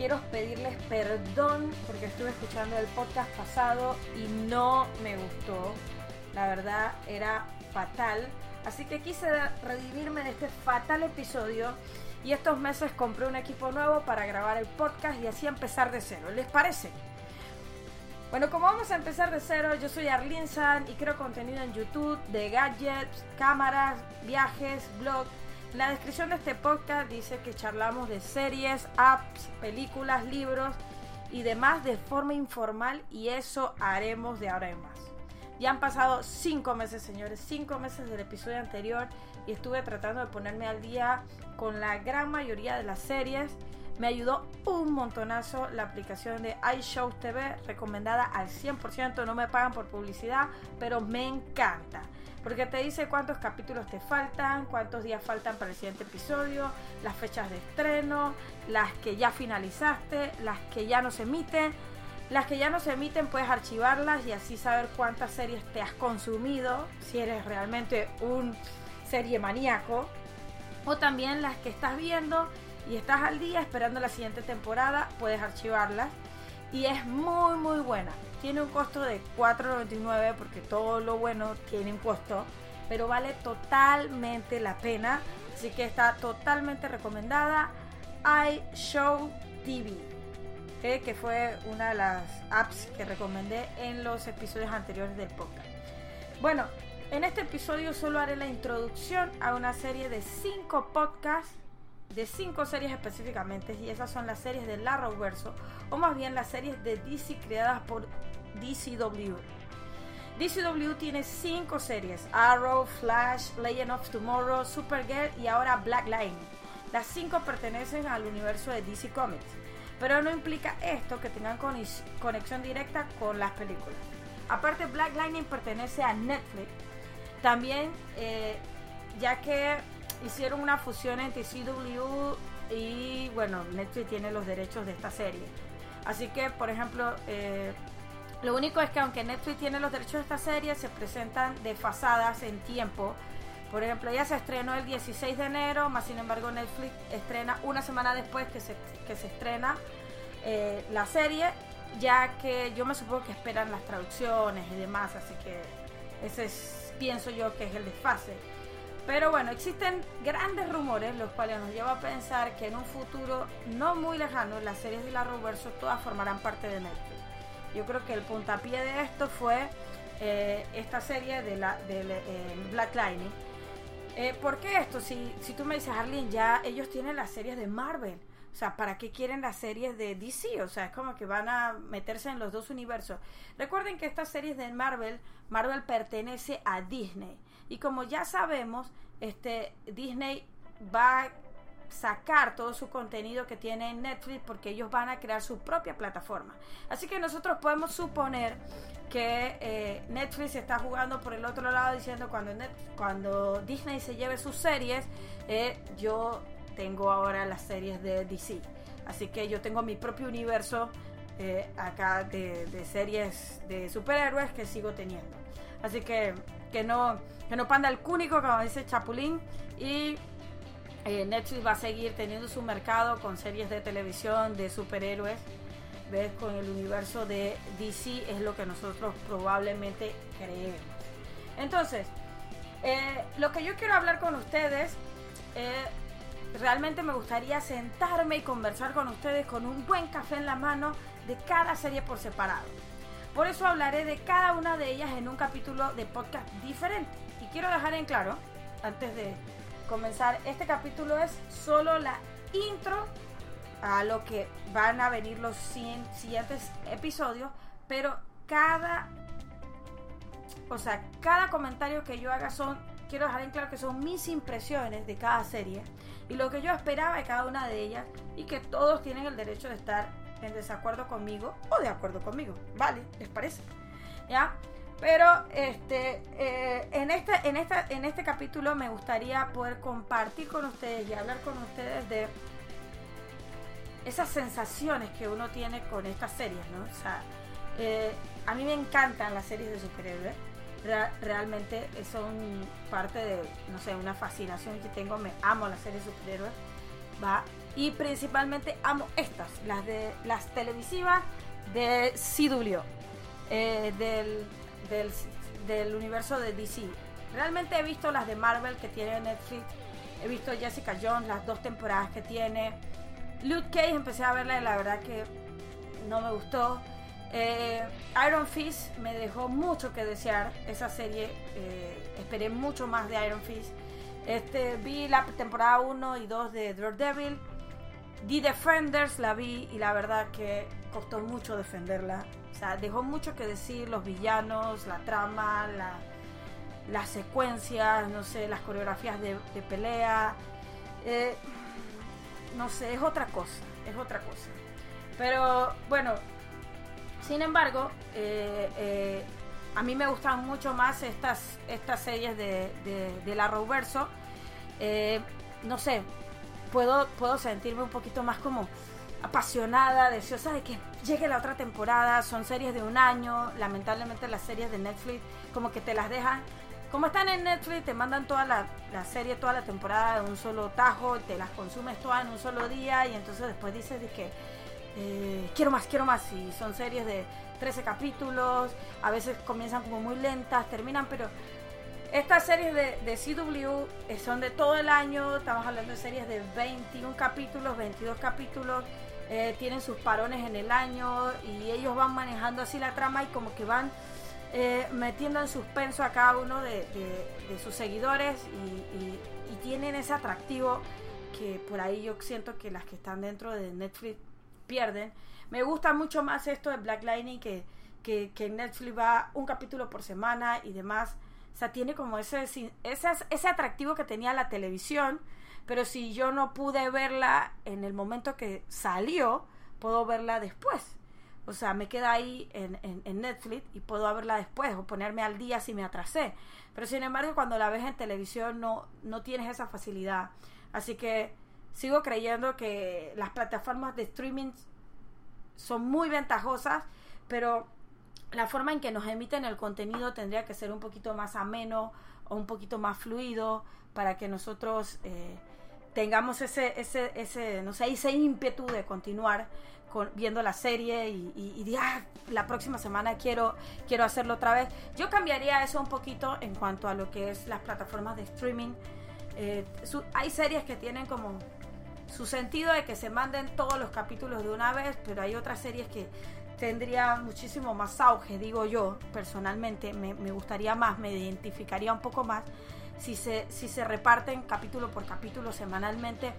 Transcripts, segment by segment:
quiero pedirles perdón porque estuve escuchando el podcast pasado y no me gustó. La verdad era fatal. Así que quise redimirme de este fatal episodio y estos meses compré un equipo nuevo para grabar el podcast y así empezar de cero. ¿Les parece? Bueno, como vamos a empezar de cero, yo soy Arlene San y creo contenido en YouTube de gadgets, cámaras, viajes, blog. La descripción de este podcast dice que charlamos de series, apps, películas, libros y demás de forma informal y eso haremos de ahora en más. Ya han pasado cinco meses, señores, cinco meses del episodio anterior y estuve tratando de ponerme al día con la gran mayoría de las series me ayudó un montonazo la aplicación de iShow TV, recomendada al 100%, no me pagan por publicidad, pero me encanta. Porque te dice cuántos capítulos te faltan, cuántos días faltan para el siguiente episodio, las fechas de estreno, las que ya finalizaste, las que ya no se emiten. Las que ya no se emiten puedes archivarlas y así saber cuántas series te has consumido, si eres realmente un serie maníaco. O también las que estás viendo y estás al día esperando la siguiente temporada, puedes archivarlas. Y es muy muy buena. Tiene un costo de 4.99 porque todo lo bueno tiene un costo, pero vale totalmente la pena. Así que está totalmente recomendada. iShow TV, que fue una de las apps que recomendé en los episodios anteriores del podcast. Bueno, en este episodio solo haré la introducción a una serie de 5 podcasts de cinco series específicamente y esas son las series de Arrowverso o más bien las series de DC creadas por DCW. DCW tiene cinco series: Arrow, Flash, Legend of Tomorrow, Supergirl y ahora Black Lightning. Las cinco pertenecen al universo de DC Comics, pero no implica esto que tengan conexión directa con las películas. Aparte, Black Lightning pertenece a Netflix, también eh, ya que hicieron una fusión entre CW y bueno, Netflix tiene los derechos de esta serie. Así que, por ejemplo, eh, lo único es que aunque Netflix tiene los derechos de esta serie, se presentan desfasadas en tiempo. Por ejemplo, ella se estrenó el 16 de enero, más sin embargo Netflix estrena una semana después que se, que se estrena eh, la serie, ya que yo me supongo que esperan las traducciones y demás, así que ese es, pienso yo que es el desfase. Pero bueno, existen grandes rumores, los cuales nos lleva a pensar que en un futuro no muy lejano las series de la Roverso todas formarán parte de Netflix. Yo creo que el puntapié de esto fue eh, esta serie de, la, de eh, Black Lightning. Eh, ¿Por qué esto? Si, si tú me dices, Arlene, ya ellos tienen las series de Marvel. O sea, ¿para qué quieren las series de DC? O sea, es como que van a meterse en los dos universos. Recuerden que estas series de Marvel, Marvel pertenece a Disney. Y como ya sabemos, este Disney va a sacar todo su contenido que tiene en Netflix porque ellos van a crear su propia plataforma. Así que nosotros podemos suponer que eh, Netflix está jugando por el otro lado diciendo cuando, Disney se lleve sus series, eh, yo tengo ahora las series de DC. Así que yo tengo mi propio universo eh, acá de, series de superhéroes que sigo teniendo. Así que que no, que no panda el cúnico, como dice Chapulín. Y eh, Netflix va a seguir teniendo su mercado con series de televisión de superhéroes. ¿Ves? Con el universo de DC es lo que nosotros probablemente creemos. Entonces, eh, lo que yo quiero hablar con ustedes, eh, realmente me gustaría sentarme y conversar con ustedes con un buen café en la mano de cada serie por separado. Por eso hablaré de cada una de ellas en un capítulo de podcast diferente. Y quiero dejar en claro, antes de comenzar, este capítulo es solo la intro a lo que van a venir los siguientes episodios, pero cada o sea, cada comentario que yo haga son quiero dejar en claro que son mis impresiones de cada serie y lo que yo esperaba de cada una de ellas y que todos tienen el derecho de estar en desacuerdo conmigo o de acuerdo conmigo. ¿Vale? ¿Les parece? ¿Ya? Pero este, eh, en, este, en, esta, en este capítulo me gustaría poder compartir con ustedes y hablar con ustedes de esas sensaciones que uno tiene con estas series, ¿no? O sea, eh, a mí me encantan las series de superhéroes. Realmente son parte de, no sé, una fascinación que tengo. Me amo las series superhéroes. Va y principalmente amo estas, las de las televisivas de CW, eh, del, del, del universo de DC. Realmente he visto las de Marvel que tiene Netflix, he visto Jessica Jones, las dos temporadas que tiene. Luke Cage empecé a verla y la verdad que no me gustó. Eh, Iron Fist me dejó mucho que desear esa serie. eh, esperé mucho más de Iron Fist. Este, vi la temporada 1 y 2 de Daredevil. The Defenders la vi y la verdad que costó mucho defenderla. O sea, dejó mucho que decir los villanos, la trama, la, las secuencias, no sé, las coreografías de, pelea. Eh, no sé, es otra cosa, es otra cosa. Pero bueno, sin embargo, eh, eh, a mí me gustan mucho más estas, estas series de, de, de la Arrowverso. Eh, no sé, puedo, puedo sentirme un poquito más como apasionada, deseosa de que llegue la otra temporada. Son series de un año. Lamentablemente las series de Netflix como que te las dejan. Como están en Netflix, te mandan toda la, la serie, toda la temporada de un solo tajo, te las consumes todas en un solo día y entonces después dices de que eh, quiero más, quiero más. Y son series de 13 capítulos, a veces comienzan como muy lentas, terminan, pero estas series de, CW eh, son de todo el año, estamos hablando de series de 21 capítulos, 22 capítulos, eh, tienen sus parones en el año y ellos van manejando así la trama y como que van metiendo en suspenso a cada uno de, sus seguidores y tienen ese atractivo que por ahí yo siento que las que están dentro de Netflix pierden. Me gusta mucho más esto de Black Lightning que, que, Netflix va un capítulo por semana y demás. O sea, tiene como ese, ese, ese atractivo que tenía la televisión, pero si yo no pude verla en el momento que salió, puedo verla después. O sea, me queda ahí en, en, en Netflix y puedo verla después o ponerme al día si me atrasé. Pero sin embargo, cuando la ves en televisión no, no tienes esa facilidad. Así que sigo creyendo que las plataformas de streaming son muy ventajosas, pero la forma en que nos emiten el contenido tendría que ser un poquito más ameno o un poquito más fluido para que nosotros eh, tengamos ese, ese, ese, no sé, ese ímpetu de continuar con, viendo la serie y, y, y "Ah, la próxima semana quiero, quiero hacerlo otra vez. Yo cambiaría eso un poquito en cuanto a lo que es las plataformas de streaming. Eh, hay series que tienen como su sentido de que se manden todos los capítulos de una vez, pero hay otras series que tendría muchísimo más auge, digo yo, personalmente, me, gustaría más, me identificaría un poco más si se, si se reparten capítulo por capítulo semanalmente,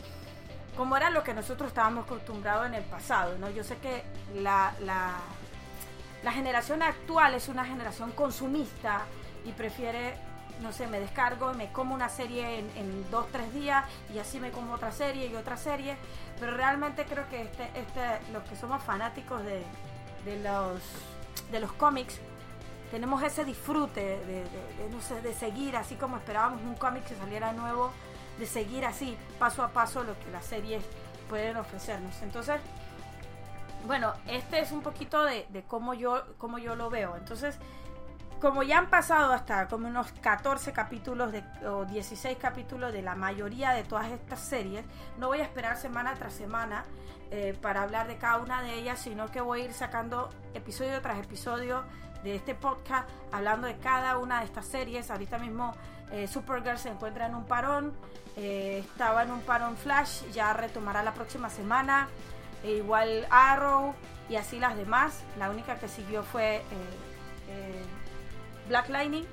como era lo que nosotros estábamos acostumbrados en el pasado, ¿no? Yo sé que la, la generación actual es una generación consumista y prefiere, no sé, me descargo, me como una serie en, en dos, tres días y así me como otra serie y otra serie, pero realmente creo que este, este, los que somos fanáticos de, de los, de los cómics, tenemos ese disfrute de, de- no sé, de seguir, así como esperábamos un cómic que saliera nuevo, de seguir así, paso a paso, lo que las series pueden ofrecernos. Entonces, bueno, este es un poquito de, de cómo, yo, cómo yo lo veo. Entonces, como ya han pasado hasta como unos 14 capítulos de, o 16 capítulos de la mayoría de todas estas series, no voy a esperar semana tras semana eh, para hablar de cada una de ellas, sino que voy a ir sacando episodio tras episodio de este podcast hablando de cada una de estas series. Ahorita mismo eh, Supergirl se encuentra en un parón, eh, estaba en un parón Flash, ya retomará la próxima semana. E igual Arrow y así las demás. La única que siguió fue Black Lightning.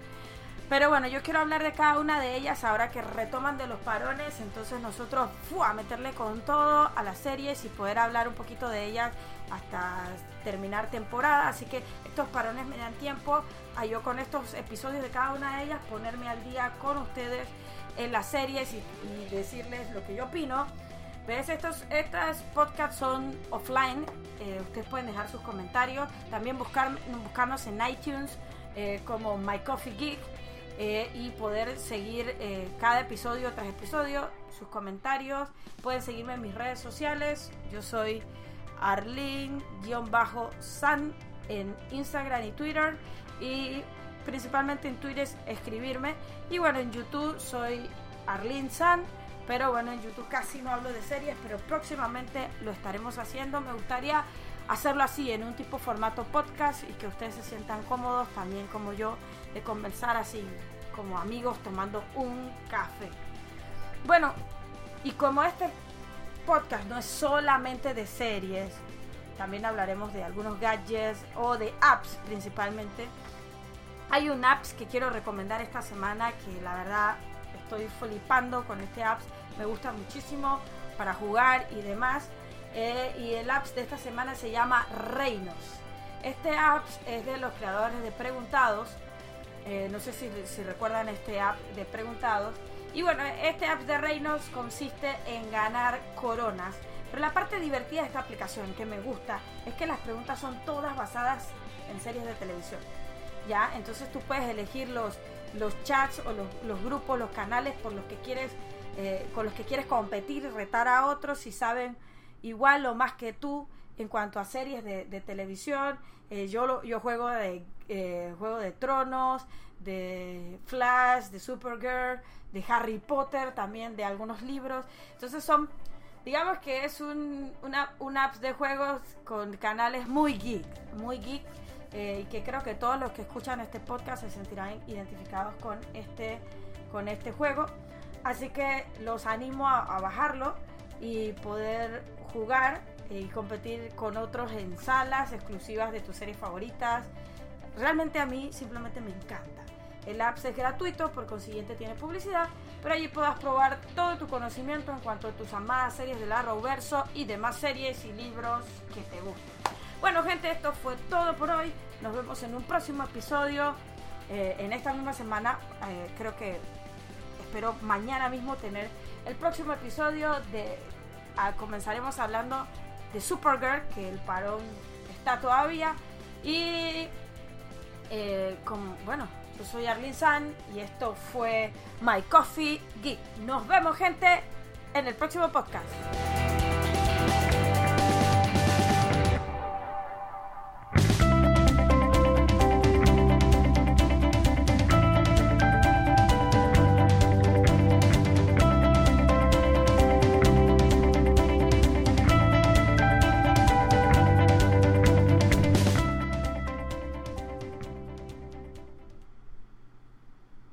Pero bueno, yo quiero hablar de cada una de ellas ahora que retoman de los parones. Entonces nosotros a meterle con todo a las series y poder hablar un poquito de ellas hasta terminar temporada. Así que estos parones me dan tiempo a yo con estos episodios de cada una de ellas ponerme al día con ustedes en las series y, y decirles lo que yo opino. ¿Ves? Estos, estas podcasts son offline. eh, ustedes pueden dejar sus comentarios. También buscar, buscarnos en iTunes eh, como My Coffee Geek eh, y poder seguir eh, cada episodio tras episodio, sus comentarios. Pueden seguirme en mis redes sociales. Yo soy Arlene-San en Instagram y Twitter. Y principalmente en Twitter es escribirme. Y bueno, en YouTube soy Arlene San Pero bueno, en YouTube casi no hablo de series, pero próximamente lo estaremos haciendo. Me gustaría hacerlo así, en un tipo formato podcast y que ustedes se sientan cómodos, también como yo, de conversar así, como amigos tomando un café. Bueno, y como este podcast no es solamente de series, también hablaremos de algunos gadgets o de apps principalmente. Hay un apps que quiero recomendar esta semana que la verdad estoy flipando con este apps me gusta muchísimo para jugar y demás. Eh, y el apps de esta semana se llama Reinos. Este apps es de los creadores de Preguntados. Eh, no sé si, si, recuerdan este app de Preguntados. Y bueno, este app de Reinos consiste en ganar coronas. Pero la parte divertida de esta aplicación que me gusta es que las preguntas son todas basadas en series de televisión. ¿Ya? Entonces tú puedes elegir los, los chats o los, los grupos, los canales por los que quieres eh, con los que quieres competir retar a otros si saben igual o más que tú en cuanto a series de, televisión. Eh, yo, yo juego de eh, Juego de Tronos, de Flash, de Supergirl, de Harry Potter, también de algunos libros. Entonces son, digamos que es un, una, una app de juegos con canales muy geek, muy geek. y que creo que todos los que escuchan este podcast se sentirán identificados con este, con este juego. Así que los animo a, bajarlo y poder jugar y competir con otros en salas exclusivas de tus series favoritas. Realmente a mí simplemente me encanta. El app es gratuito, por consiguiente tiene publicidad, pero allí podrás probar todo tu conocimiento en cuanto a tus amadas series del Arrowverso y demás series y libros que te gusten. Bueno gente, esto fue todo por hoy. Nos vemos en un próximo episodio. Eh, en esta misma semana, eh, creo que espero mañana mismo tener el próximo episodio de comenzaremos hablando de Supergirl que el parón está todavía. Y eh, bueno yo soy Arlene San y esto fue My Coffee Geek. Nos vemos gente en el próximo podcast